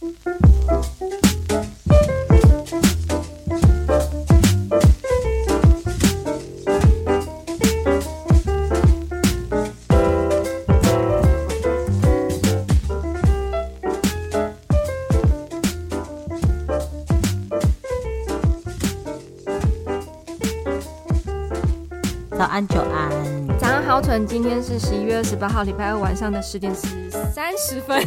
早安，久安。早上好，蠢。今天是十一月二十八号，礼拜二晚上的十点十三十分。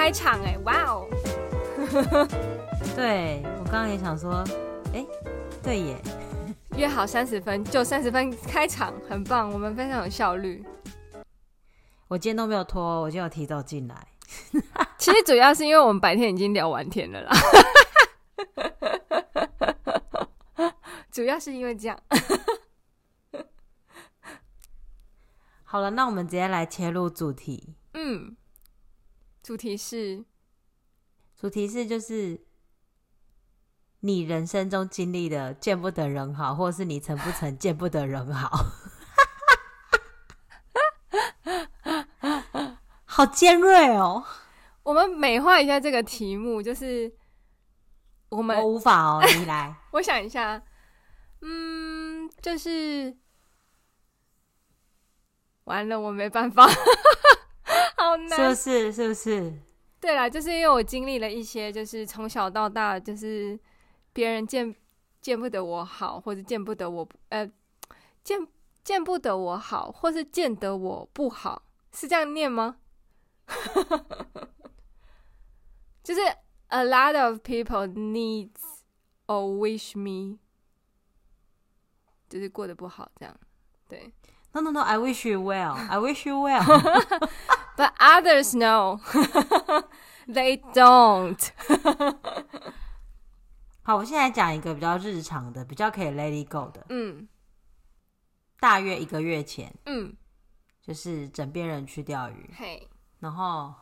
开场哎！哇哦。对，我刚刚也想说，哎，对耶，约好三十分就三十分开场，很棒，我们非常有效率。我今天都没有拖，我就有提早进来。其实主要是因为我们白天已经聊完天了啦。主要是因为这样。好了，那我们直接来切入主题。嗯，主题是，主题是就是你人生中经历的见不得人好，或是你曾不曾见不得人好。好尖锐哦！我们美化一下这个题目，就是我们我无法哦，你来，我想一下。嗯，就是完了，我没办法，是不是？是不是？对啦，就是因为我经历了一些，就是从小到大，就是别人见见不得我好，或者见不得我呃见见不得我好，或是见得我不好，是这样念吗？就是 a lot of people needs or wish me。就是过得不好，这样，对。No, no, no. I wish you well. I wish you well. But others know. They don't. 好，我现在讲一个比较日常的，比较可以 let it go 的。嗯。大约一个月前，嗯，就是枕边人去钓鱼。嘿。然后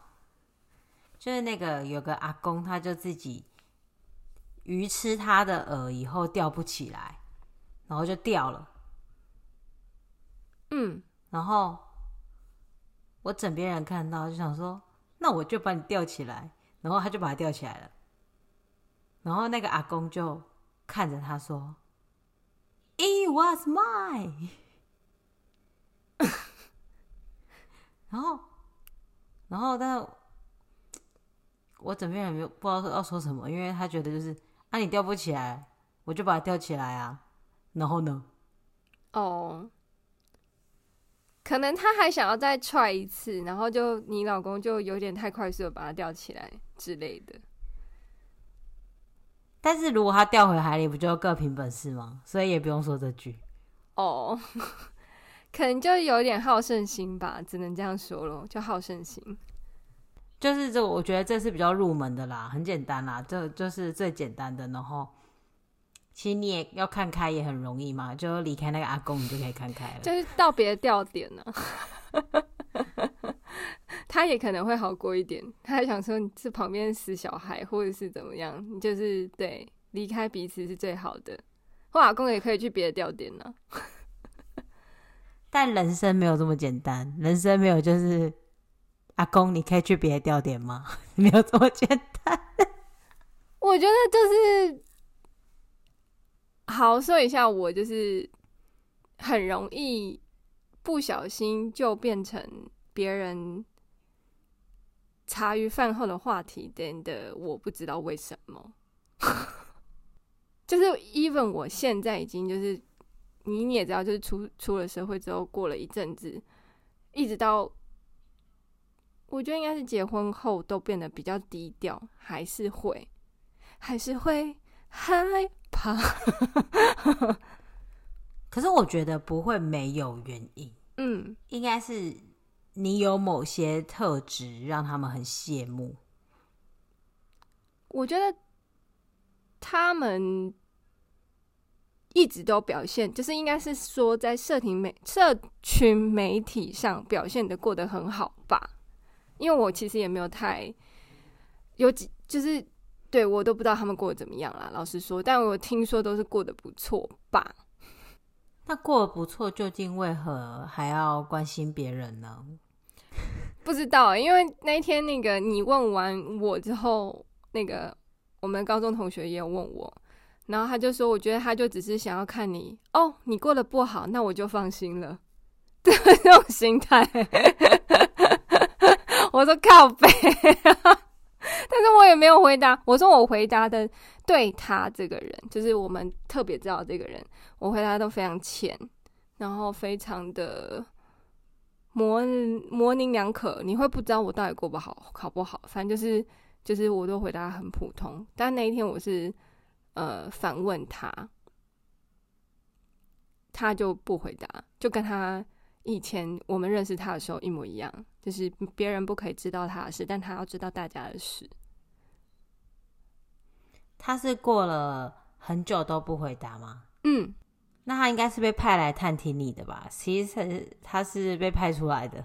就是那个有个阿公，他就自己鱼吃他的饵以后钓不起来。然后就掉了，嗯，然后我枕边人看到就想说，那我就把你吊起来，然后他就把他吊起来了，然后那个阿公就看着他说，It was my 然后，然后但我枕边人没有不知道要说什么，因为他觉得就是啊，你吊不起来，我就把它吊起来啊。然后呢？哦可能他还想要再 try 一次，然后就你老公就有点太快速的把他吊起来之类的。但是如果他掉回海里，不就各凭本事吗？所以也不用说这句。哦，oh, 可能就有点好胜心吧，只能这样说咯，就好胜心。就是这个，我觉得这是比较入门的啦，很简单啦，这就是最简单的，然后。其实你也要看开也很容易嘛，就离开那个阿公，你就可以看开了。就是到别的钓点呢，他也可能会好过一点。他还想说你是旁边死小孩，或者是怎么样，你就是对离开彼此是最好的。或阿公也可以去别的钓点呢。但人生没有这么简单，人生没有就是阿公，你可以去别的钓点吗？没有这么简单。我觉得就是。好，说一下，我就是很容易不小心就变成别人茶余饭后的话题，真的我不知道为什么。就是 even 我现在已经就是你你也知道，就是出出了社会之后，过了一阵子，一直到我觉得应该是结婚后都变得比较低调，还是会还是会害怕，可是我觉得不会没有原因。嗯，应该是你有某些特质让他们很羡慕。我觉得他们一直都表现，就是应该是说在社群媒社群媒体上表现的过得很好吧？因为我其实也没有太有几，就是。对，我都不知道他们过得怎么样啦，老实说，但我听说都是过得不错吧。那过得不错，究竟为何还要关心别人呢？不知道，因为那一天那个你问完我之后，那个我们高中同学也有问我，然后他就说，我觉得他就只是想要看你哦，你过得不好，那我就放心了，对，这种心态。我说靠北，但是我也没有回答。我说我回答的对他这个人，就是我们特别知道这个人，我回答都非常浅，然后非常的。模模棱两可，你会不知道我到底过不好，考不好，反正就是就是我都回答很普通。但那一天我是呃反问他，他就不回答，就跟他以前我们认识他的时候一模一样，就是别人不可以知道他的事，但他要知道大家的事。他是过了很久都不回答吗？嗯。那他应该是被派来探听你的吧？其实他是被派出来的，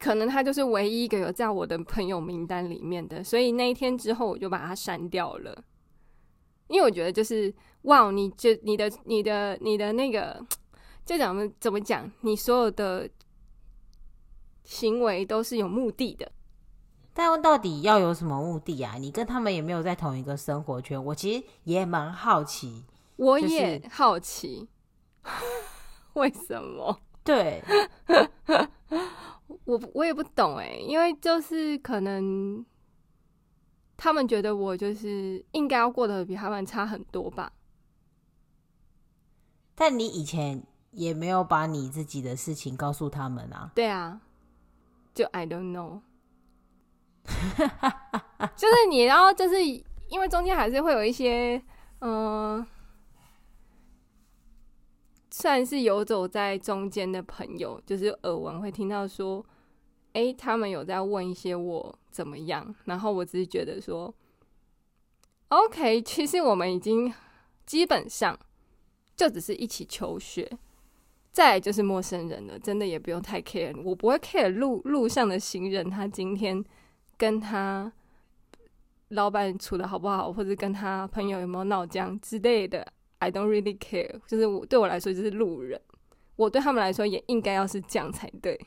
可能他就是唯一一个有在我的朋友名单里面的，所以那一天之后我就把他删掉了。因为我觉得就是哇，你这你的你的你的那个，就怎么怎么讲，你所有的行为都是有目的的。但到底要有什么目的啊？你跟他们也没有在同一个生活圈，我其实也蛮好奇。我也好奇，就是、为什么？对，我我也不懂哎，因为就是可能他们觉得我就是应该要过得比他们差很多吧。但你以前也没有把你自己的事情告诉他们啊？对啊，就 I don't know，就是你，然后就是因为中间还是会有一些嗯。呃算是游走在中间的朋友，就是耳闻会听到说，哎、他们有在问一些我怎么样，然后我只是觉得说，OK，其实我们已经基本上就只是一起求学，再来就是陌生人了，真的也不用太 care，我不会 care 路路上的行人，他今天跟他老板处的好不好，或者跟他朋友有没有闹僵之类的。I don't really care，就是我对我来说就是路人，我对他们来说也应该要是这样才对。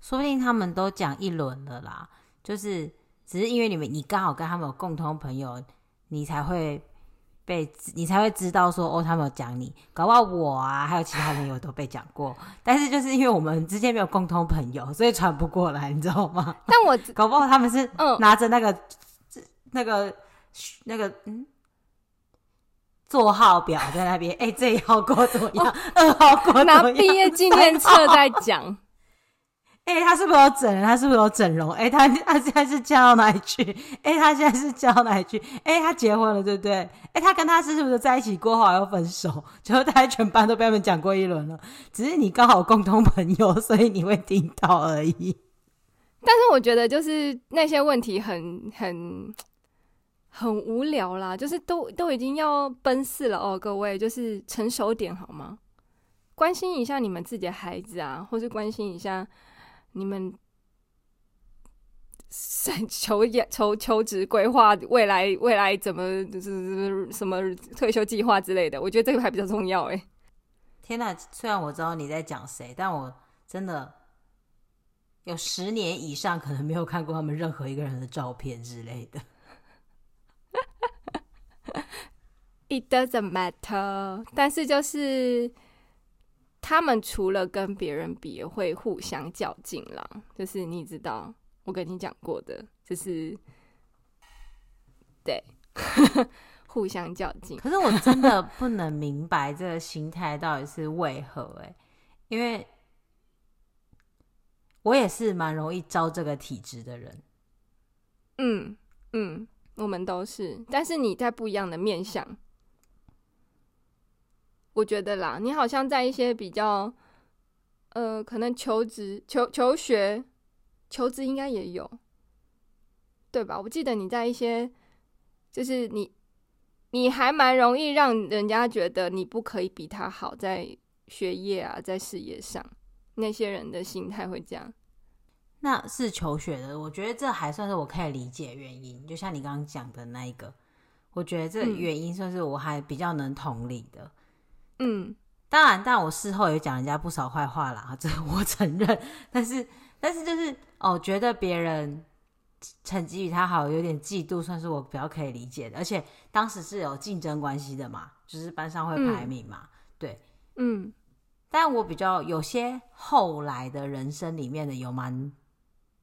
说不定他们都讲一轮了啦，就是只是因为你们你刚好跟他们有共同朋友，你才会被你才会知道说哦，他们有讲你，搞不好我啊还有其他朋友都被讲过，但是就是因为我们之间没有共同朋友，所以传不过来，你知道吗？但我搞不好他们是拿着那个、嗯、那个那个嗯。座号表在那边，哎、欸，这一号过怎么样？二、哦、号过怎么样？拿毕业纪念册在讲。哎、他是不是有整人？他是不是有整容？哎、欸，他他现在是嫁到哪里去？哎、他现在是嫁到哪里去？哎、他结婚了，对不对？哎、他跟他是不是在一起过后还要分手？最后大家全班都被他们讲过一轮了，只是你刚好共同朋友，所以你会听到而已。但是我觉得，就是那些问题很很。很无聊啦，就是都都已经要奔四了哦，各位就是成熟点好吗？关心一下你们自己的孩子啊，或是关心一下你们 求求求职规划，未来未来怎么就是什么退休计划之类的，我觉得这个还比较重要哎。天哪，虽然我知道你在讲谁，但我真的有十年以上可能没有看过他们任何一个人的照片之类的。It doesn't matter，但是就是他们除了跟别人比，也会互相较劲啦。就是你知道，我跟你讲过的，就是对，互相较劲。可是我真的不能明白这个心态到底是为何欸，因为我也是蛮容易招这个体质的人。嗯嗯，我们都是，但是你在不一样的面向。我觉得啦，你好像在一些比较，呃，可能求职、求求学、求职应该也有，对吧？我记得你在一些，就是你，你还蛮容易让人家觉得你不可以比他好，在学业啊，在事业上，那些人的心态会这样。那是求学的，我觉得这还算是我可以理解原因。就像你刚刚讲的那一个，我觉得这原因算是我还比较能同理的。嗯，当然，但我事后也讲人家不少坏话啦，这我承认。但是，但是就是哦，觉得别人成绩比他好，有点嫉妒，算是我比较可以理解的。而且当时是有竞争关系的嘛，就是班上会排名嘛，嗯、对，嗯。但我比较有些后来的人生里面的有蛮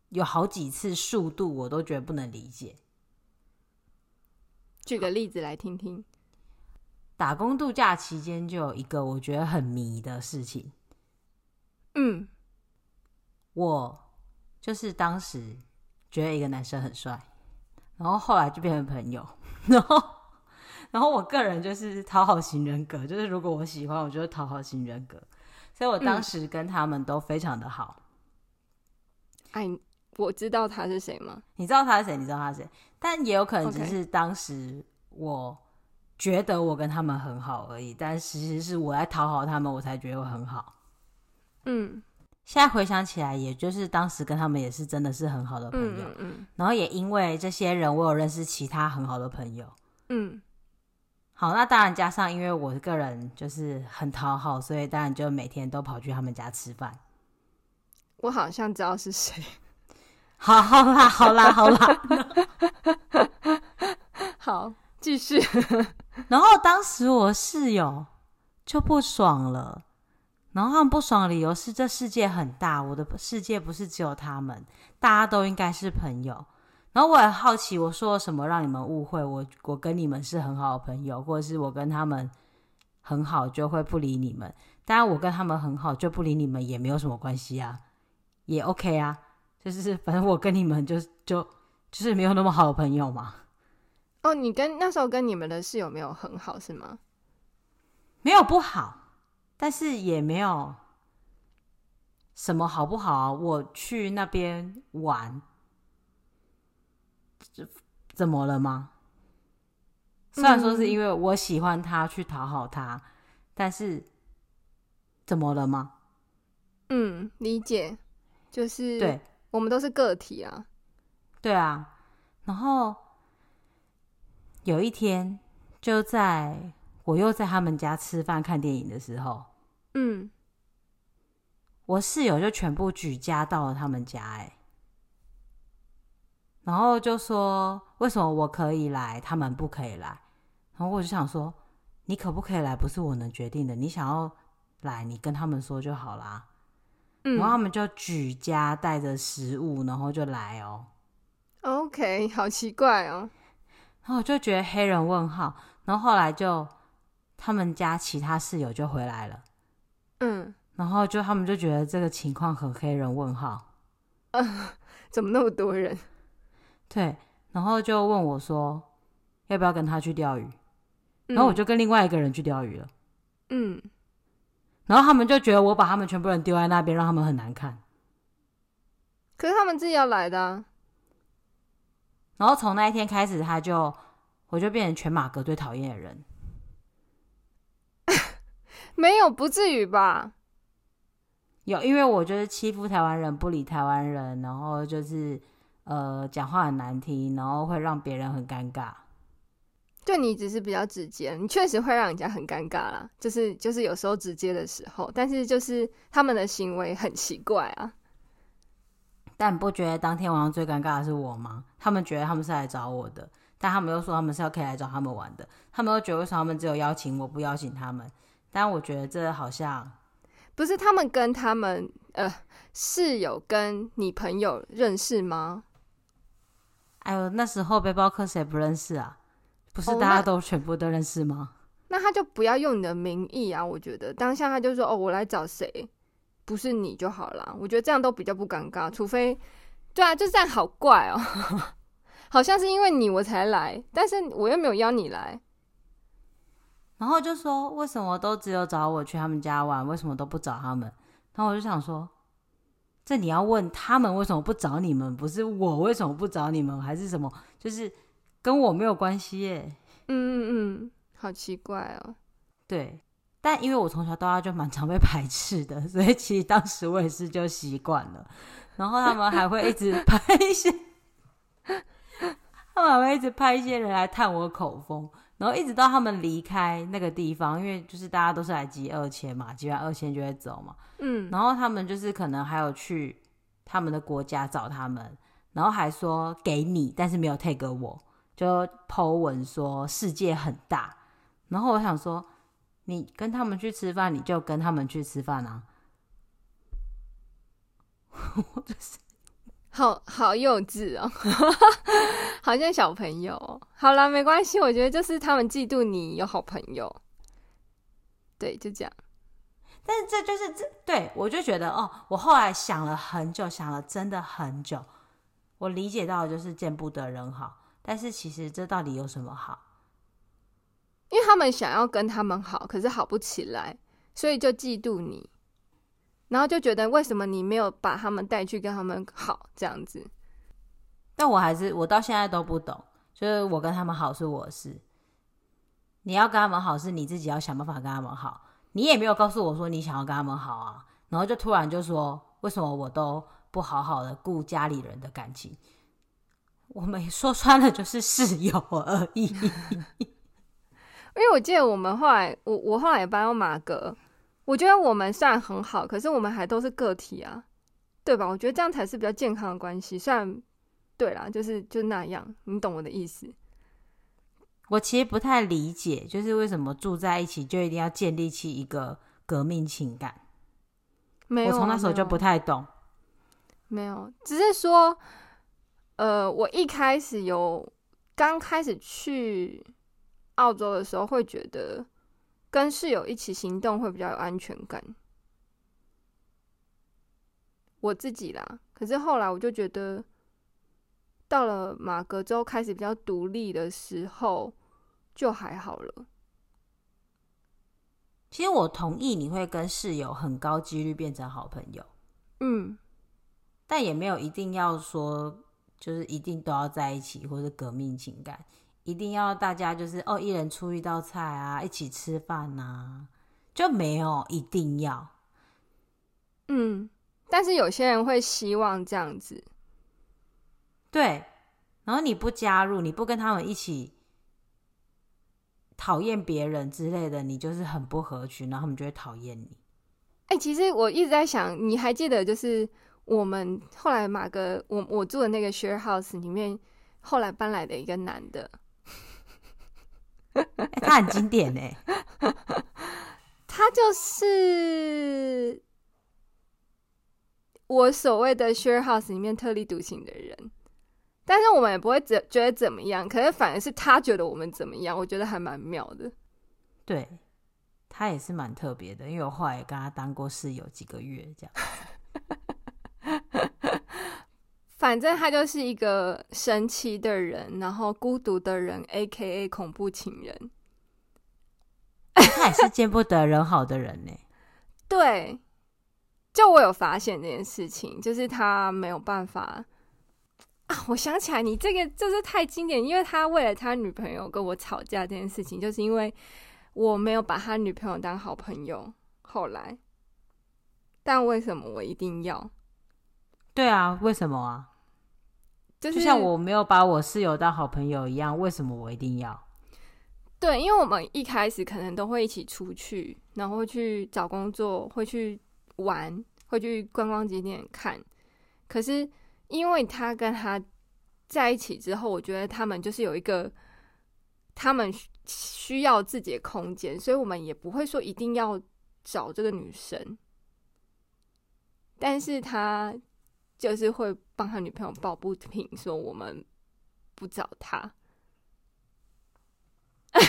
有好几次速度，我都觉得不能理解。举个例子来听听。打工度假期间就有一个我觉得很迷的事情。嗯，我就是当时觉得一个男生很帅，然后后来就变成朋友，然后然后我个人就是讨好型人格，就是如果我喜欢，我就会讨好型人格，所以我当时跟他们都非常的好。哎，我知道他是谁吗？你知道他是谁？你知道他是谁？但也有可能只是当时我。觉得我跟他们很好而已，但其实是我在讨好他们，我才觉得我很好。嗯，现在回想起来，也就是当时跟他们也是真的是很好的朋友。嗯，嗯，然后也因为这些人，我有认识其他很好的朋友。嗯，好，那当然加上因为我个人就是很讨好，所以当然就每天都跑去他们家吃饭。我好像知道是谁。好，好啦，好啦，好啦，好，继续。然后当时我室友就不爽了，然后他们不爽的理由是这世界很大，我的世界不是只有他们，大家都应该是朋友。然后我很好奇，我说了什么让你们误会我？我跟你们是很好的朋友，或者是我跟他们很好就会不理你们？当然我跟他们很好就不理你们也没有什么关系啊，也 OK 啊，就是反正我跟你们就就就是没有那么好的朋友嘛。哦，你跟那时候跟你们的室友没有很好是吗？没有不好，但是也没有什么好不好啊。我去那边玩，怎么了吗？虽然说是因为我喜欢他去讨好他，嗯，但是怎么了吗？嗯，理解，就是对，我们都是个体啊。对啊，然后。有一天，就在我又在他们家吃饭看电影的时候，嗯，我室友就全部举家到了他们家，哎，然后就说为什么我可以来，他们不可以来？然后我就想说，你可不可以来，不是我能决定的，你想要来，你跟他们说就好啦。嗯，然后他们就举家带着食物，然后就来哦。OK，好奇怪哦。然后我就觉得黑人问号，然后后来就他们家其他室友就回来了，嗯，然后就他们就觉得这个情况很黑人问号，嗯，怎么那么多人？对，然后就问我说要不要跟他去钓鱼，然后我就跟另外一个人去钓鱼了，嗯，然后他们就觉得我把他们全部人丢在那边，让他们很难看，可是他们自己要来的啊。然后从那一天开始，他就我就变成全马哥最讨厌的人。没有，不至于吧？有，因为我就是欺负台湾人，不理台湾人，然后就是呃讲话很难听，然后会让别人很尴尬。对，你只是比较直接，你确实会让人家很尴尬啦。就是就是有时候直接的时候，但是就是他们的行为很奇怪啊。但你不觉得当天晚上最尴尬的是我吗？他们觉得他们是来找我的，但他们又说他们是要可以来找他们玩的。他们又觉得为什么他们只有邀请我不邀请他们？但我觉得这好像不是他们跟他们呃室友跟你朋友认识吗？哎呦，那时候背包客谁不认识啊？不是大家都全部都认识吗？哦，那，那他就不要用你的名义啊！我觉得当下他就说哦，我来找谁。不是你就好啦，我觉得这样都比较不尴尬。除非，对啊，就这样好怪哦，好像是因为你我才来，但是我又没有邀你来。然后就说为什么都只有找我去他们家玩，为什么都不找他们？然后我就想说，这你要问他们为什么不找你们，不是我为什么不找你们，还是什么？就是跟我没有关系耶。嗯嗯嗯，好奇怪哦。对。但因为我从小到大就蛮常被排斥的，所以其实当时我也是就习惯了。然后他们还会一直拍一些，他们还会一直拍一些人来探我口风。然后一直到他们离开那个地方，因为就是大家都是来集二千嘛，集完二千就会走嘛。嗯，然后他们就是可能还有去他们的国家找他们，然后还说给你，但是没有 take 我，就 po 文说世界很大。然后我想说，你跟他们去吃饭，你就跟他们去吃饭啊。我就是。好好幼稚哦，好像小朋友哦。好啦，没关系，我觉得就是他们嫉妒你有好朋友，对，就这样。但是这就是这，对，我就觉得哦，我后来想了很久，想了真的很久，我理解到的就是见不得人好。但是其实这到底有什么好？因为他们想要跟他们好，可是好不起来，所以就嫉妒你。然后就觉得为什么你没有把他们带去跟他们好这样子？但我还是我到现在都不懂，就是我跟他们好是我的事，你要跟他们好是你自己要想办法跟他们好。你也没有告诉我说你想要跟他们好啊，然后就突然就说为什么我都不好好的顾家里人的感情？我们说穿了就是室友而已。因为我记得我们后来，我我后来也搬到马格。我觉得我们虽然很好，可是我们还都是个体啊，对吧？我觉得这样才是比较健康的关系。虽然，对啦，就是就那样，你懂我的意思。我其实不太理解，就是为什么住在一起就一定要建立起一个革命情感？没有，我从那时候就不太懂。没有，只是说，呃，我一开始有刚开始去澳洲的时候，会觉得。跟室友一起行动会比较有安全感，我自己啦。可是后来我就觉得，到了马格州开始比较独立的时候，就还好了。其实我同意你会跟室友很高几率变成好朋友，嗯，但也没有一定要说，就是一定都要在一起或者革命情感。一定要大家就是哦，一人出一道菜啊，一起吃饭呐、啊，就没有一定要。嗯，但是有些人会希望这样子，对。然后你不加入，你不跟他们一起讨厌别人之类的，你就是很不合群，然后他们就会讨厌你。哎、欸，其实我一直在想，你还记得就是我们后来马哥，我我住的那个 share house 里面，后来搬来的一个男的。欸、他很经典哎，他就是我所谓的 share house 里面特立独行的人，但是我们也不会怎觉得怎么样，可是反而是他觉得我们怎么样，我觉得还蛮妙的。对，他也是蛮特别的，因为我后来也跟他当过室友几个月，这样。反正他就是一个神奇的人，然后孤独的人，A.K.A. 恐怖情人。他也是见不得人好的人呢。对，就我有发现这件事情，就是他没有办法啊。我想起来，你这个就是太经典，因为他为了他女朋友跟我吵架这件事情，就是因为我没有把他女朋友当好朋友。后来，但为什么我一定要？对啊，为什么啊？就像我没有把我室友当好朋友一样，为什么我一定要？对，因为我们一开始可能都会一起出去，然后会去找工作，会去玩，会去观光景点看。可是因为他跟他在一起之后，我觉得他们就是有一个他们需要自己的空间，所以我们也不会说一定要找这个女生，但是他。就是会帮他女朋友抱不平，说我们不找他。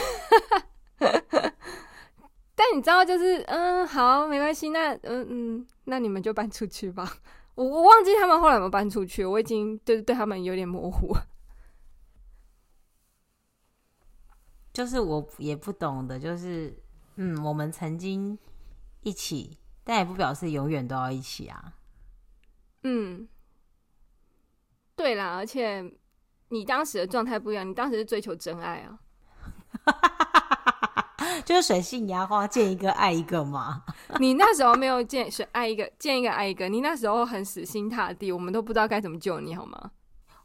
但你知道，就是嗯，好，没关系，那嗯嗯，那你们就搬出去吧。我我忘记他们后来有没有搬出去，我已经对对他们有点模糊。就是我也不懂的，就是嗯，我们曾经一起，但也不表示永远都要一起啊。嗯，对啦，而且你当时的状态不一样，你当时是追求真爱啊，就是水性杨花，见一个爱一个嘛。你那时候没有见水爱一个，见一个爱一个，你那时候很死心塌地，我们都不知道该怎么救你好吗？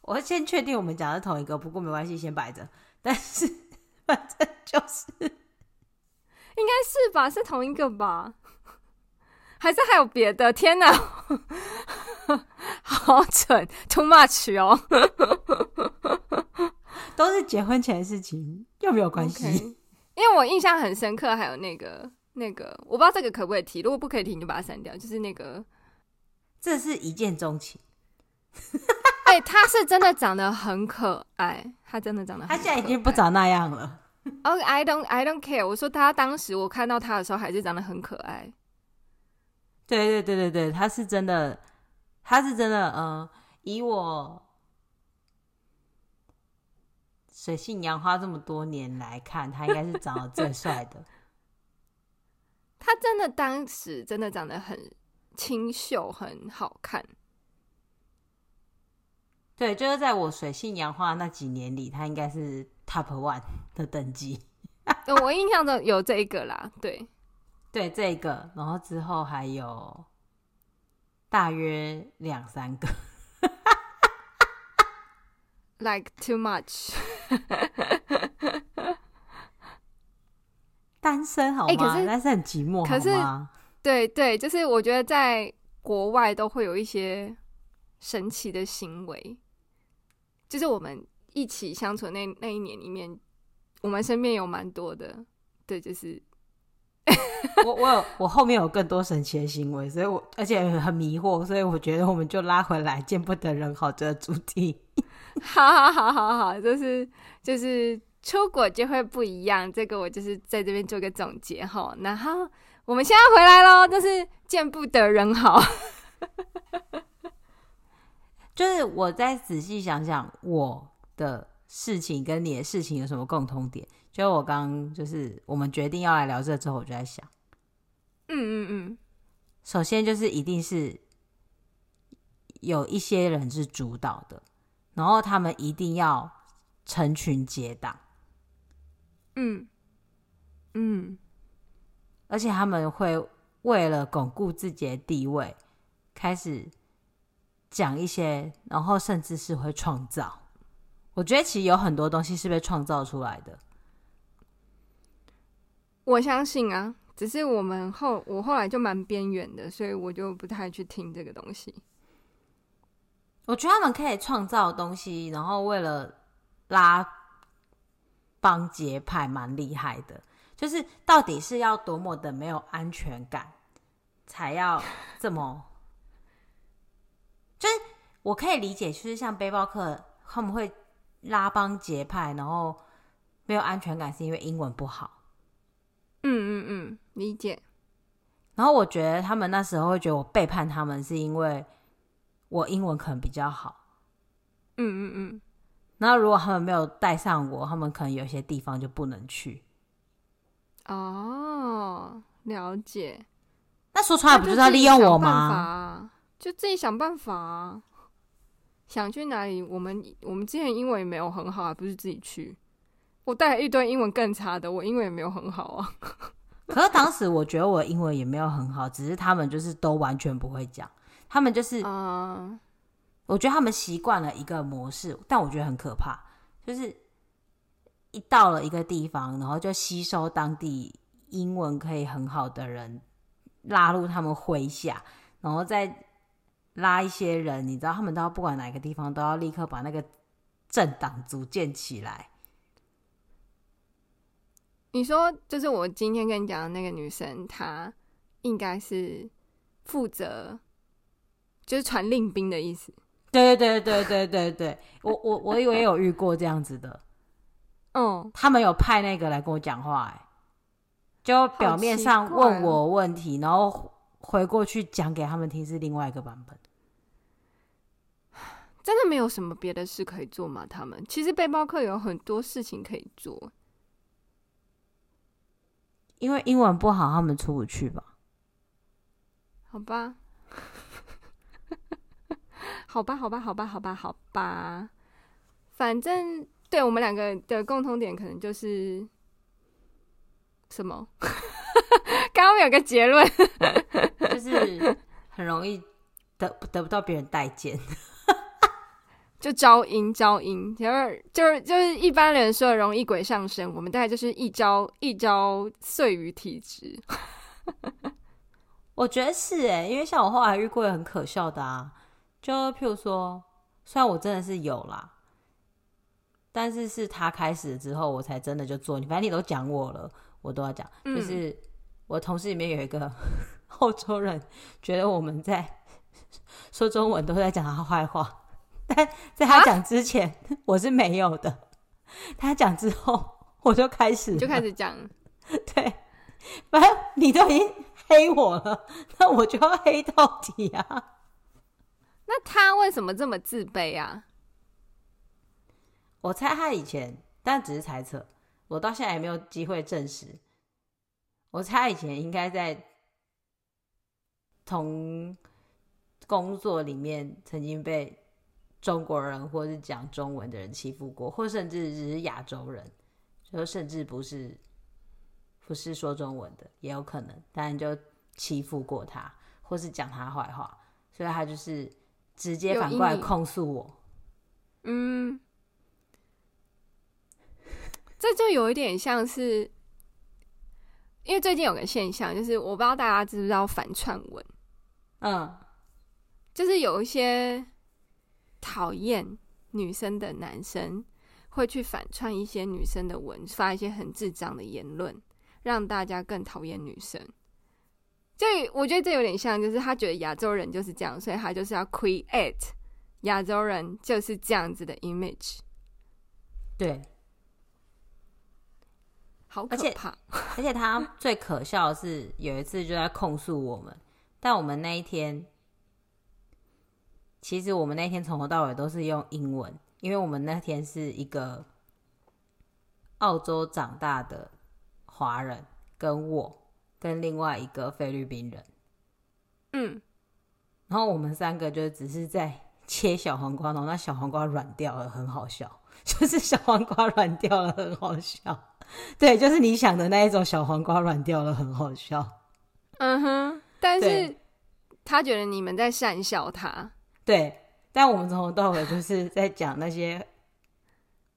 我先确定我们讲的是同一个，不过没关系，先摆着。但是 反正。就是，应该是吧？是同一个吧？还是还有别的？天哪，好蠢，too much 哦！都是结婚前的事情，又没有关系。Okay. 因为我印象很深刻，还有那个那个，我不知道这个可不可以提，如果不可以提，你就把它删掉。就是那个，这是一见钟情。哎、欸，他是真的长得很可爱，他真的长得很可愛，他现在已经不长那样了。OK，I don't I don't care。我说他当时我看到他的时候，还是长得很可爱。对对对对对，他是真的，他是真的，嗯、呃，以我水性杨花这么多年来看，他应该是长得最帅的。他真的当时真的长得很清秀，很好看。对，就是在我水性杨花那几年里，他应该是 top one 的等级。我印象中有这一个啦，对，对，这一个，然后之后还有大约两三个，like too much。单身好吗？欸、可是单身很寂寞，可是对对，就是我觉得在国外都会有一些神奇的行为。就是我们一起相处那那一年里面，我们身边有蛮多的，对，就是 我我有我后面有更多神奇的行为，所以我而且很迷惑，所以我觉得我们就拉回来见不得人好这个主题。好好好好好，就是就是出国就会不一样，这个我就是在这边做个总结哈。然后我们现在回来喽，就是见不得人好。就是我再仔细想想，我的事情跟你的事情有什么共通点？就我刚就是我们决定要来聊这之后，我就在想，嗯嗯嗯，首先就是一定是有一些人是主导的，然后他们一定要成群结党，嗯嗯，而且他们会为了巩固自己的地位，开始。讲一些，然后甚至是会创造。我觉得其实有很多东西是被创造出来的。我相信啊，只是我们后我后来就蛮边缘的，所以我就不太去听这个东西。我觉得他们可以创造东西，然后为了拉帮结派，蛮厉害的。就是到底是要多么的没有安全感，才要这么。就是我可以理解，就是像背包客他们会拉帮结派，然后没有安全感，是因为英文不好。嗯嗯嗯，理解。然后我觉得他们那时候会觉得我背叛他们，是因为我英文可能比较好。嗯嗯嗯。那如果他们没有带上我，他们可能有些地方就不能去。哦，了解。那说出来不就是要利用我吗？就自己想办法啊，想去哪里？我们我们之前英文也没有很好，还不是自己去？我带了一堆英文更差的，我英文也没有很好啊。可是当时我觉得我的英文也没有很好，只是他们就是都完全不会讲，他们就是啊，我觉得他们习惯了一个模式，但我觉得很可怕，就是一到了一个地方，然后就吸收当地英文可以很好的人，拉入他们麾下，然后再。拉一些人，你知道，他们都要不管哪个地方，都要立刻把那个政党组建起来。你说，就是我今天跟你讲的那个女生，她应该是负责，就是传令兵的意思。对对对对对对对，我我我以为有遇过这样子的。嗯，他们有派那个来跟我讲话，哎，就表面上问我问题，然后。回过去讲给他们听是另外一个版本，真的没有什么别的事可以做吗？他们其实背包客有很多事情可以做，因为英文不好，他们出不去吧？好吧，好吧，好吧，好吧，好吧，好吧，反正对我们两个的共同点可能就是什么？刚刚有个结论，就是很容易得得不到别人待见。就招阴招阴，就是就是就是一般人说的容易鬼上身，我们大概就是一招一招碎于体质。我觉得是哎，因为像我后来遇过很可笑的啊，就譬如说，虽然我真的是有啦，但是是他开始之后，我才真的就做。你反正你都讲我了，我都要讲。嗯、就是我同事里面有一个 澳洲人，觉得我们在 说中文都在讲他坏话，但在他讲之前，啊、我是没有的。他讲之后，我就开始就开始讲，对，反正你都已经。黑我了，那我就要黑到底啊！那他为什么这么自卑啊？我猜他以前，但只是猜测，我到现在也没有机会证实。我猜他以前应该在同工作里面曾经被中国人或是讲中文的人欺负过，或甚至只是亚洲人，就甚至不是。不是说中文的也有可能，当然就欺负过他，或是讲他坏话，所以他就是直接反过来控诉我。嗯，这就有一点像是，因为最近有个现象，就是我不知道大家知不知道反串文，嗯，就是有一些讨厌女生的男生会去反串一些女生的文，发一些很智障的言论。让大家更讨厌女生，就我觉得这有点像，就是他觉得亚洲人就是这样，所以他就是要 create 亚洲人就是这样子的 image。对，好可怕。而，而且他最可笑的是，有一次就在控诉我们，但我们那一天，其实我们那天从头到尾都是用英文，因为我们那天是一个澳洲长大的。华人跟我跟另外一个菲律宾人，嗯，然后我们三个就只是在切小黄瓜，然后那小黄瓜软掉了，很好笑，就是小黄瓜软掉了，很好笑，对，就是你想的那一种小黄瓜软掉了，很好笑，嗯哼，但是他觉得你们在讪笑他，对，但我们从头到尾就是在讲那些。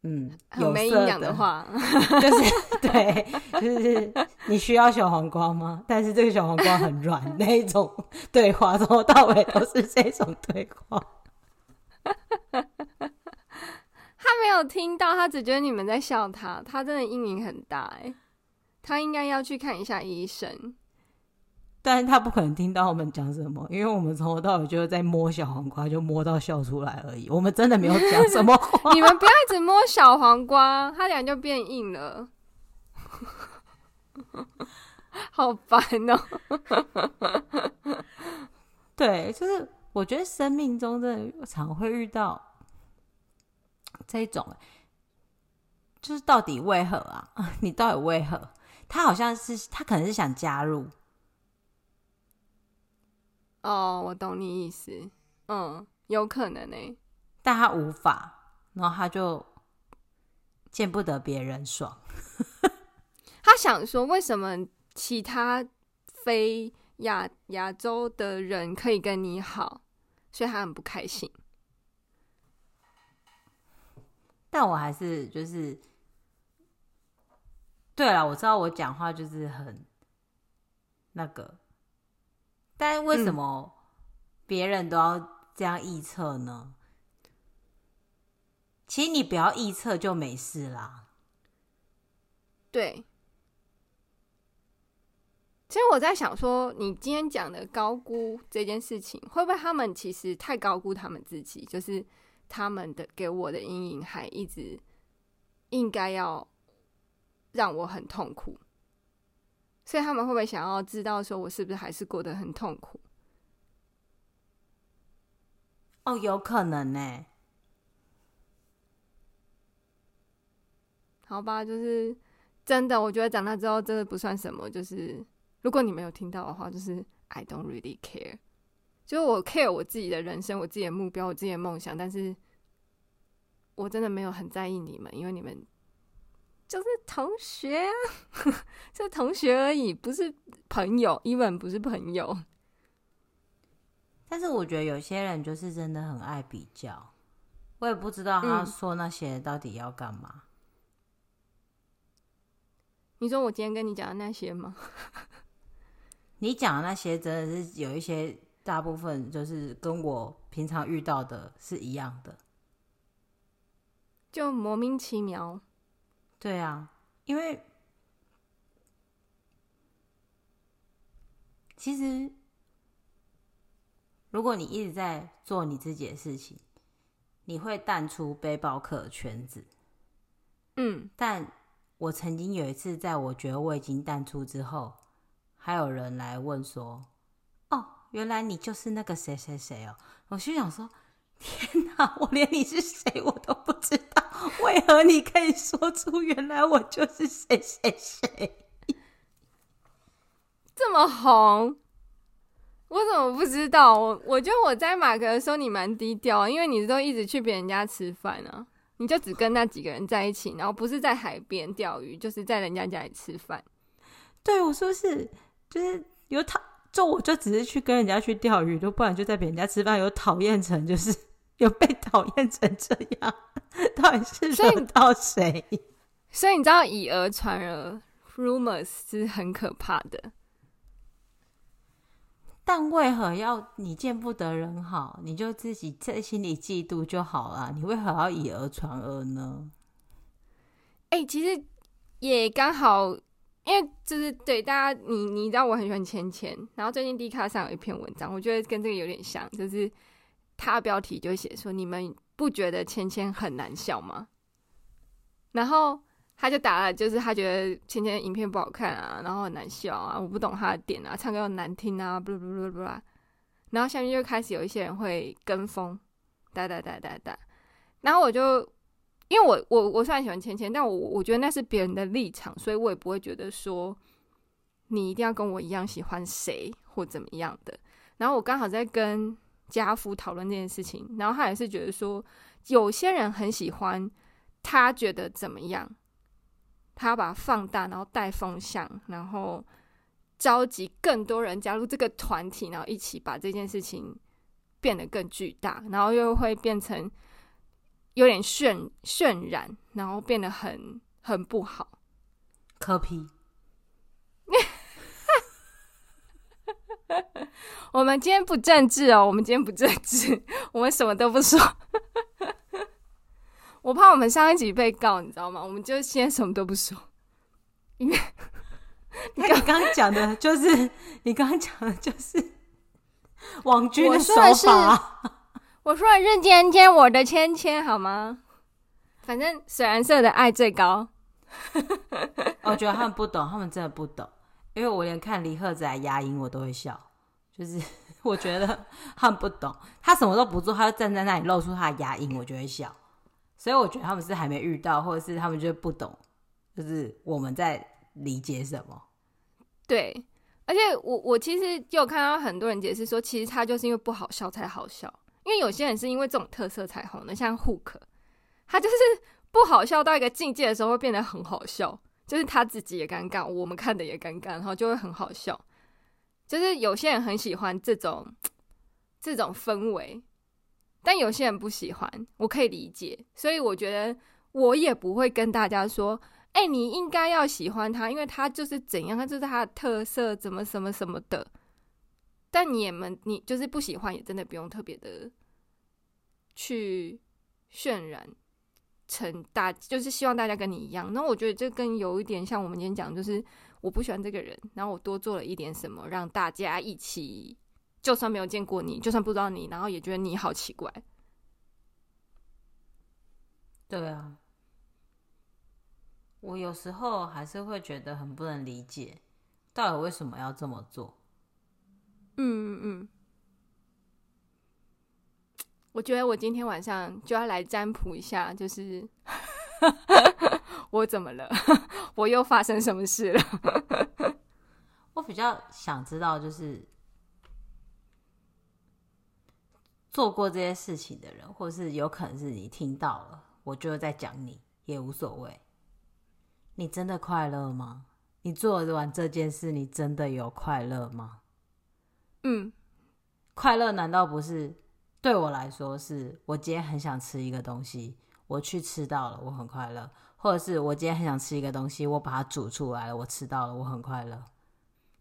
嗯，有没营养的话，就是对，就是你需要小黄瓜吗？但是这个小黄瓜很软，那一种对话从头到尾都是这种对话。他没有听到，他只觉得你们在笑他，他真的阴影很大哎，他应该要去看一下医生。但是他不可能听到我们讲什么，因为我们从头到尾就是在摸小黄瓜，就摸到笑出来而已。我们真的没有讲什么话。你们不要一直摸小黄瓜，它俩就变硬了，好烦哦。对，就是我觉得生命中真的常会遇到这一种，就是到底为何啊？你到底为何？他好像是他可能是想加入。哦，我懂你意思，嗯，有可能呢，但他无法，然后他就见不得别人爽。他想说，为什么其他非亚亚洲的人可以跟你好，所以他很不开心。但我还是就是，对了，我知道我讲话就是很那个。但为什么别人都要这样臆测呢？嗯、其实你不要臆测就没事啦。对，其实我在想说，你今天讲的高估这件事情，会不会他们其实太高估他们自己？就是他们的给我的阴影还一直应该要让我很痛苦。所以他们会不会想要知道，说我是不是还是过得很痛苦？哦，有可能呢。好吧，就是真的，我觉得长大之后真的不算什么。就是如果你没有听到的话，就是 I don't really care。就是我 care 我自己的人生，我自己的目标，我自己的梦想，但是我真的没有很在意你们，因为你们。就是同学啊，就同学而已，不是朋友，even 不是朋友。但是我觉得有些人就是真的很爱比较。我也不知道他说那些到底要干嘛。嗯。你说我今天跟你讲的那些吗？你讲的那些真的是有一些，大部分就是跟我平常遇到的是一样的，就莫名其妙。对啊，因为其实如果你一直在做你自己的事情。你会淡出背包客圈子，嗯，但我曾经有一次，在我觉得我已经淡出之后，还有人来问说：“哦，原来你就是那个谁谁谁哦。”我心想说：“天哪，我连你是谁我都不知道，为何你可以说出原来我就是谁谁谁？这么红？”我怎么不知道？我我觉得我在马格的时候你蛮低调，因为你都一直去别人家吃饭啊，你就只跟那几个人在一起，然后不是在海边钓鱼，就是在人家家里吃饭。对，我说是，就是有讨，就我就只是去跟人家去钓鱼，都不然就在别人家吃饭，有讨厌成就是 有被讨厌成这样，到底是惹到谁？所以你知道以讹传讹，rumors 是很可怕的。但为何要你见不得人好，你就自己在心里嫉妒就好了？你为何要以讹传讹呢？哎、欸，其实也刚好，因为就是对大家，你你知道我很喜欢芊芊，然后最近 D 卡上有一篇文章，我觉得跟这个有点像，就是他标题就写说：“你们不觉得芊芊很难笑吗？”然后。他就打了，就是他觉得芊芊影片不好看啊，然后很难笑啊，我不懂他的点啊，唱歌又难听啊，不不不不不，然后下面就开始有一些人会跟风，哒哒哒哒哒，然后我就因为我我我虽然喜欢芊芊，但我我觉得那是别人的立场，所以我也不会觉得说你一定要跟我一样喜欢谁或怎么样的。然后我刚好在跟家福讨论这件事情，然后他也是觉得说有些人很喜欢，他觉得怎么样。他要把它放大，然后带风向，然后召集更多人加入这个团体，然后一起把这件事情变得更巨大，然后又会变成有点渲渲染，然后变得很很不好。可皮 我们今天不政治哦，我们今天不政治，我们什么都不说。我怕我们上一集被告，你知道吗？我们就先什么都不说，因为 你刚刚讲的就是你刚刚讲的就是网军的手法。我说的是芊芊，我的芊芊，好吗？反正水蓝色的爱最高。我觉得他们不懂，他们真的不懂，因为我连看李赫子来压音我都会笑，就是 我觉得他们不懂，他什么都不做，他就站在那里露出他的牙音，我就会笑。所以我觉得他们是还没遇到，或者是他们就不懂，就是我们在理解什么。对，而且我我其实就有看到很多人解释说，其实他就是因为不好笑才好笑，因为有些人是因为这种特色才红的，像 Hook，他就是不好笑到一个境界的时候会变得很好笑，就是他自己也尴尬，我们看的也尴尬，然后就会很好笑。就是有些人很喜欢这种这种氛围。但有些人不喜欢，我可以理解，所以我觉得我也不会跟大家说，哎、你应该要喜欢他，因为他就是怎样，他就是他的特色，怎么什么什么的。但你们，你就是不喜欢，也真的不用特别的去渲染成大，就是希望大家跟你一样。那我觉得这跟有一点像我们今天讲，就是我不喜欢这个人，然后我多做了一点什么，让大家一起。就算没有见过你，就算不知道你，然后也觉得你好奇怪。对啊，我有时候还是会觉得很不能理解，到底为什么要这么做？嗯嗯嗯，我觉得我今天晚上就要来占卜一下，就是 我怎么了？我又发生什么事了？我比较想知道，就是。做过这些事情的人，或是有可能是你听到了，我就在讲你也无所谓。你真的快乐吗？你做完这件事，你真的有快乐吗？嗯，快乐难道不是对我来说是，我今天很想吃一个东西，我去吃到了，我很快乐；或者是我今天很想吃一个东西，我把它煮出来了，我吃到了，我很快乐。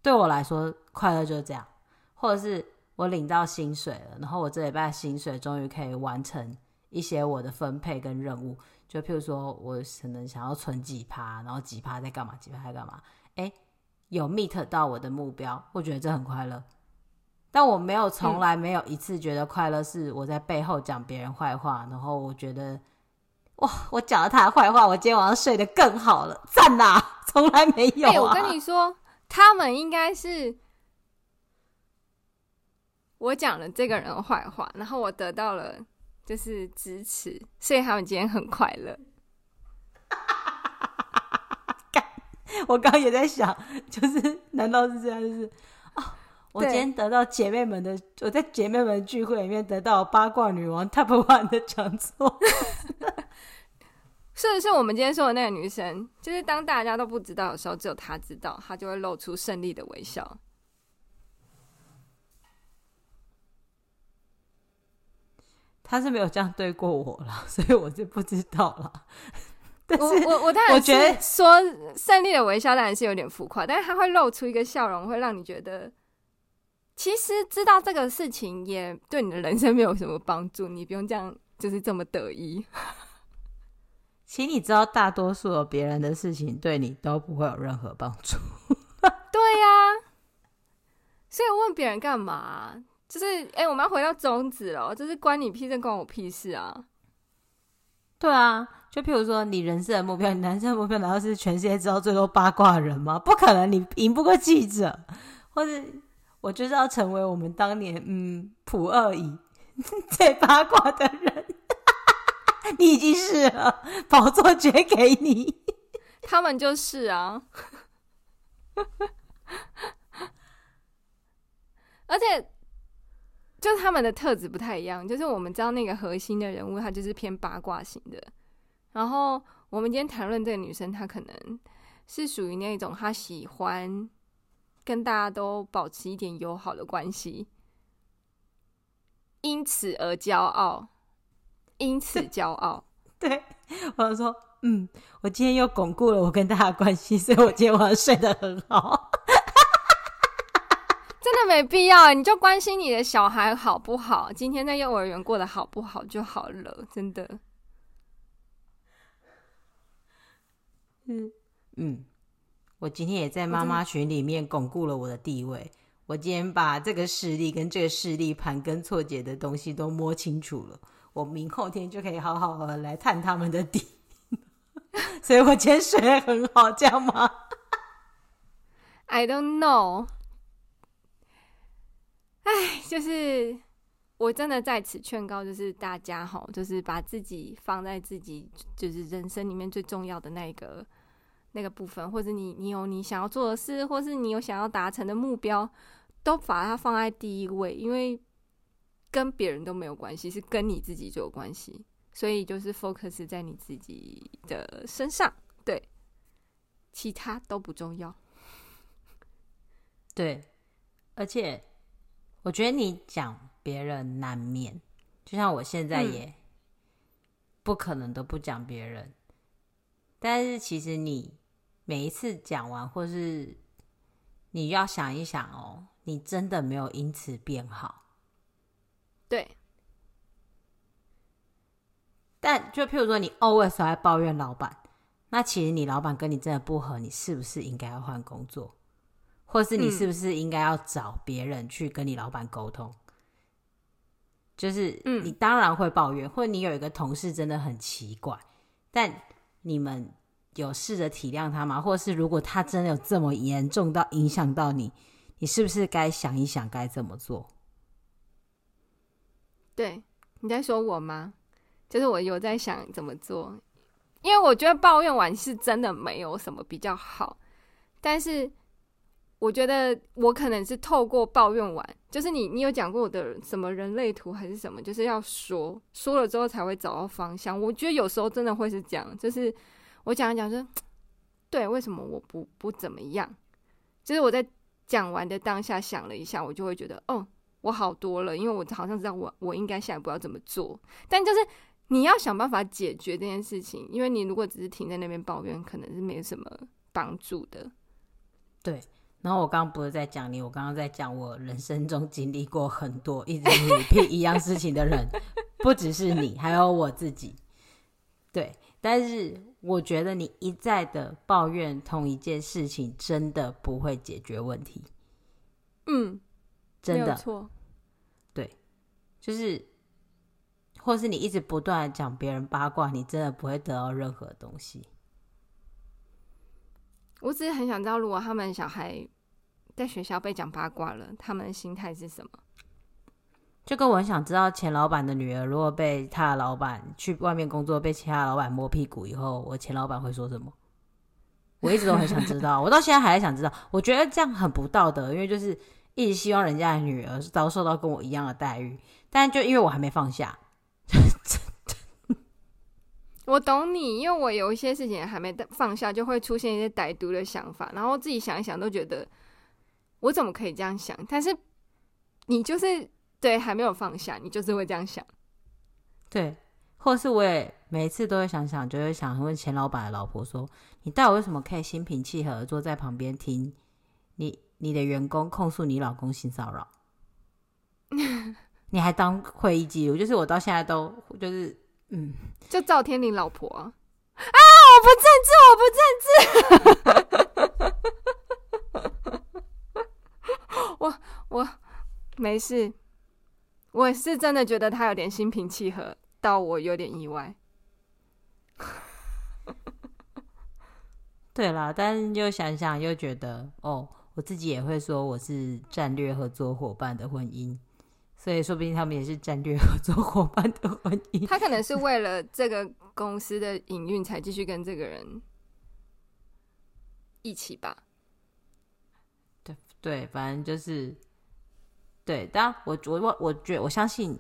对我来说，快乐就是这样。或者是我领到薪水了，然后我这礼拜薪水终于可以完成一些我的分配跟任务，就譬如说我可能想要存几趴，然后几趴在干嘛，几趴在干嘛，诶，有 meet 到我的目标，我觉得这很快乐。但我没有，从来没有一次觉得快乐是我在背后讲别人坏话，然后我觉得哇，我讲了他的坏话，我今天晚上睡得更好了，赞呐！从来没有啊。欸，我跟你说，他们应该是我讲了这个人的坏话，然后我得到了就是支持，所以他们今天很快乐。我刚刚也在想，就是难道是这样？就是。我今天得到姐妹们的，我在姐妹们聚会里面得到八卦女王 Top One 的讲座。是是，我们今天说的那个女生，就是当大家都不知道的时候，只有她知道，她就会露出胜利的微笑。她是没有这样对过我了，所以我就不知道了。但是我我我当然觉得说胜利的微笑当然是有点浮夸，但是她会露出一个笑容，会让你觉得。其实知道这个事情也对你的人生没有什么帮助，你不用这样，就是这么得意。其实你知道，大多数的别人的事情对你都不会有任何帮助。对呀、啊，所以我问别人干嘛？就是哎、欸，我们要回到宗旨了，就是关你屁事，关我屁事啊！对啊，就譬如说，你人生的目标，你人生的目标难道是全世界知道最多八卦的人吗？不可能，你赢不过记者，或者。我就是要成为我们当年嗯普二乙最八卦的人，你已经是了，宝座绝给你。他们就是啊，而且就他们的特质不太一样，就是我们知道那个核心的人物，他就是偏八卦型的。然后我们今天谈论这个女生，她可能是属于那种她喜欢。跟大家都保持一点友好的关系，因此而骄傲，因此骄傲。对，我就说，嗯，我今天又巩固了我跟大家的关系，所以我今天晚上睡得很好。真的没必要，你就关心你的小孩好不好，今天在幼儿园过得好不好就好了，真的。嗯嗯。我今天也在妈妈群里面巩固了我的地位。我今天把这个势力跟这个势力盘根错节的东西都摸清楚了，我明后天就可以好好的来探他们的底。所以我今天睡得很好，这样吗？I don't know。哎，就是我真的在此劝告，就是大家哈，就是把自己放在自己就是人生里面最重要的那一个。那个部分，或者你你有你想要做的事，或是你有想要达成的目标，都把它放在第一位，因为跟别人都没有关系，是跟你自己就有关系。所以就是 focus 在你自己的身上，对，其他都不重要。对，而且我觉得你讲别人难免，就像我现在也不可能都不讲别人，嗯、但是其实你。每一次讲完，或是你要想一想哦，你真的没有因此变好。对。但就譬如说，你 always 在抱怨老板，那其实你老板跟你真的不合，你是不是应该要换工作？或是你是不是应该要找别人去跟你老板沟通？嗯、就是，你当然会抱怨，或者你有一个同事真的很奇怪，但你们。有试着体谅他吗？或者是如果他真的有这么严重到影响到你，你是不是该想一想该怎么做？对，你在说我吗？就是我有在想怎么做，因为我觉得抱怨完是真的没有什么比较好，但是我觉得我可能是透过抱怨完，就是你你有讲过我的什么人类图还是什么，就是要说说了之后才会找到方向。我觉得有时候真的会是这样，就是。我讲一讲说，对，为什么我不不怎么样？就是我在讲完的当下想了一下，我就会觉得，哦，我好多了，因为我好像知道我我应该下一步要怎么做。但就是你要想办法解决这件事情，因为你如果只是停在那边抱怨，可能是没什么帮助的。对。然后我刚刚不是在讲你，我刚刚在讲我人生中经历过很多一直努力一样事情的人，不只是你，还有我自己。对，但是我觉得你一再的抱怨同一件事情，真的不会解决问题。嗯，真的错。对，就是，或是你一直不断的讲别人八卦，你真的不会得到任何东西。我只是很想知道，如果他们小孩在学校被讲八卦了，他们的心态是什么？就跟我很想知道，前老板的女儿如果被他的老板去外面工作，被其他老板摸屁股以后，我前老板会说什么？我一直都很想知道，我到现在还在想知道。我觉得这样很不道德，因为就是一直希望人家的女儿遭受到跟我一样的待遇，但就因为我还没放下。我懂你，因为我有一些事情还没放下，就会出现一些歹毒的想法，然后自己想一想都觉得我怎么可以这样想？但是你就是对还没有放下，你就是会这样想，对，或是我也每次都会想想，就会想问前老板的老婆说：“你到底为什么可以心平气和坐在旁边听你你的员工控诉你老公性骚扰？你还当会议记录？就是我到现在都就是。”嗯，就赵天林老婆啊，啊！我不政治，我不政治，我我没事，我是真的觉得他有点心平气和，到我有点意外。对啦，但又想想又觉得，哦，我自己也会说我是战略合作伙伴的婚姻。所以，说不定他们也是战略合作伙伴的婚姻。他可能是为了这个公司的营运才继续跟这个人一起吧。对对，反正就是对。当然，我我我我觉得我相信，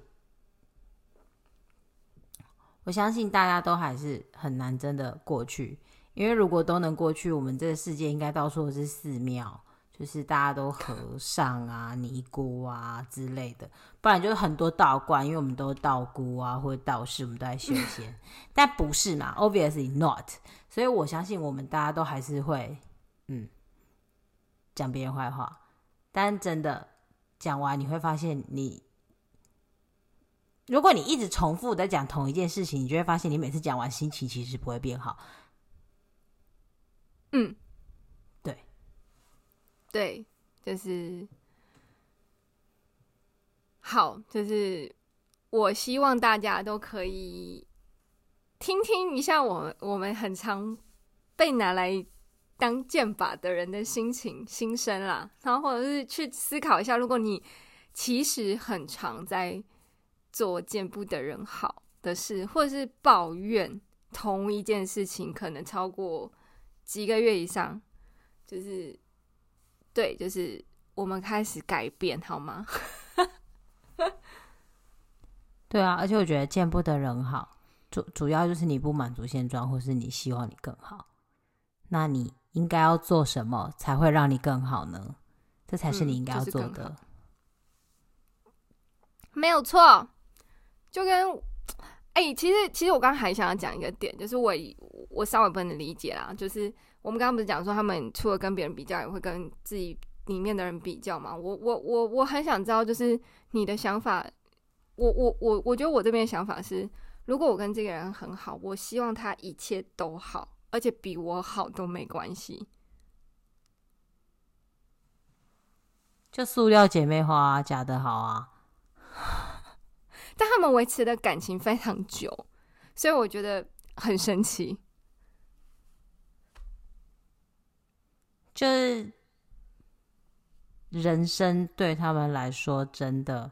我相信大家都还是很难真的过去。因为如果都能过去，我们这个世界应该到处都是寺庙。就是大家都和尚啊、尼姑啊之类的，不然就是很多道观，因为我们都道姑啊或者道士，我们都在修仙，但不是嘛？Obviously not。所以我相信我们大家都还是会，嗯，讲别人坏话。但真的讲完，你会发现你，如果你一直重复的讲同一件事情，你就会发现你每次讲完，心情其实不会变好。嗯。对对，就是好，就是我希望大家都可以听听一下我我们很常被拿来当剑法的人的心情心声啦，然后或者是去思考一下，如果你其实很常在做见不得人好的事，或者是抱怨同一件事情，可能超过几个月以上，就是。对，就是我们开始改变，好吗？对啊，而且我觉得见不得人好，主主要就是你不满足现状，或是你希望你更好，那你应该要做什么才会让你更好呢？这才是你应该要做的。嗯就是、没有错，就跟哎、欸，其实其实我刚刚还想要讲一个点，就是我我稍微不能理解啦，就是。我们刚刚不是讲说，他们除了跟别人比较，也会跟自己里面的人比较嘛？我我我我很想知道，就是你的想法。我我我我觉得我这边的想法是，如果我跟这个人很好，我希望他一切都好，而且比我好都没关系。就塑料姐妹花啊，假的好啊。但他们维持的感情非常久，所以我觉得很神奇。就是人生对他们来说真的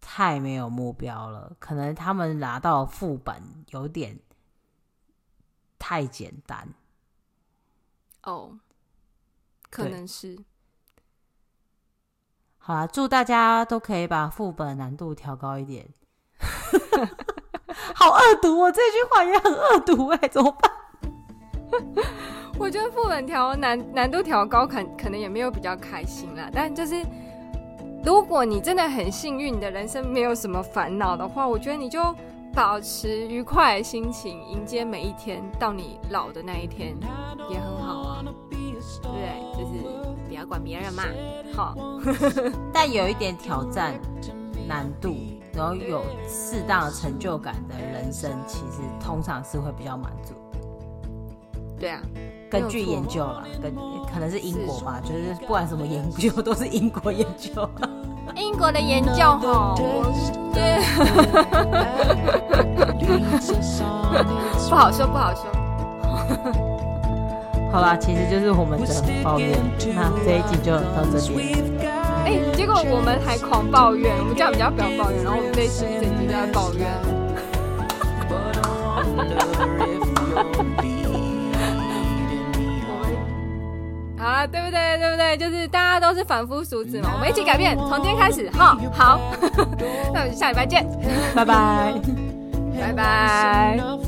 太没有目标了，可能他们拿到副本有点太简单。哦，可能是。好啦，祝大家都可以把副本难度调高一点。好恶毒哦，这句话也很恶毒哎，怎么办？我觉得副本调难难度调高，可可能也没有比较开心啦。但就是如果你真的很幸运，你的人生没有什么烦恼的话，我觉得你就保持愉快的心情，迎接每一天，到你老的那一天也很好啊，对不对？就是不要管别人嘛，好。但有一点挑战难度，然后有适当的成就感的人生，其实通常是会比较满足。对啊。根据研究啦，跟可能是英国吧，是就是不管什么研究 都是英国研究。英国的研究哈，对，不好说，不好说。好啦，其实就是我们的抱怨，那这一集就到这边。哎、欸，结果我们还狂抱怨，我们叫人家不要抱怨，然后我们这一集整集都在抱怨。好了，对不对？对不对？就是大家都是凡夫俗子嘛，我们一起改变，从今天开始，哈，好，那我们下礼拜见，拜拜，拜拜。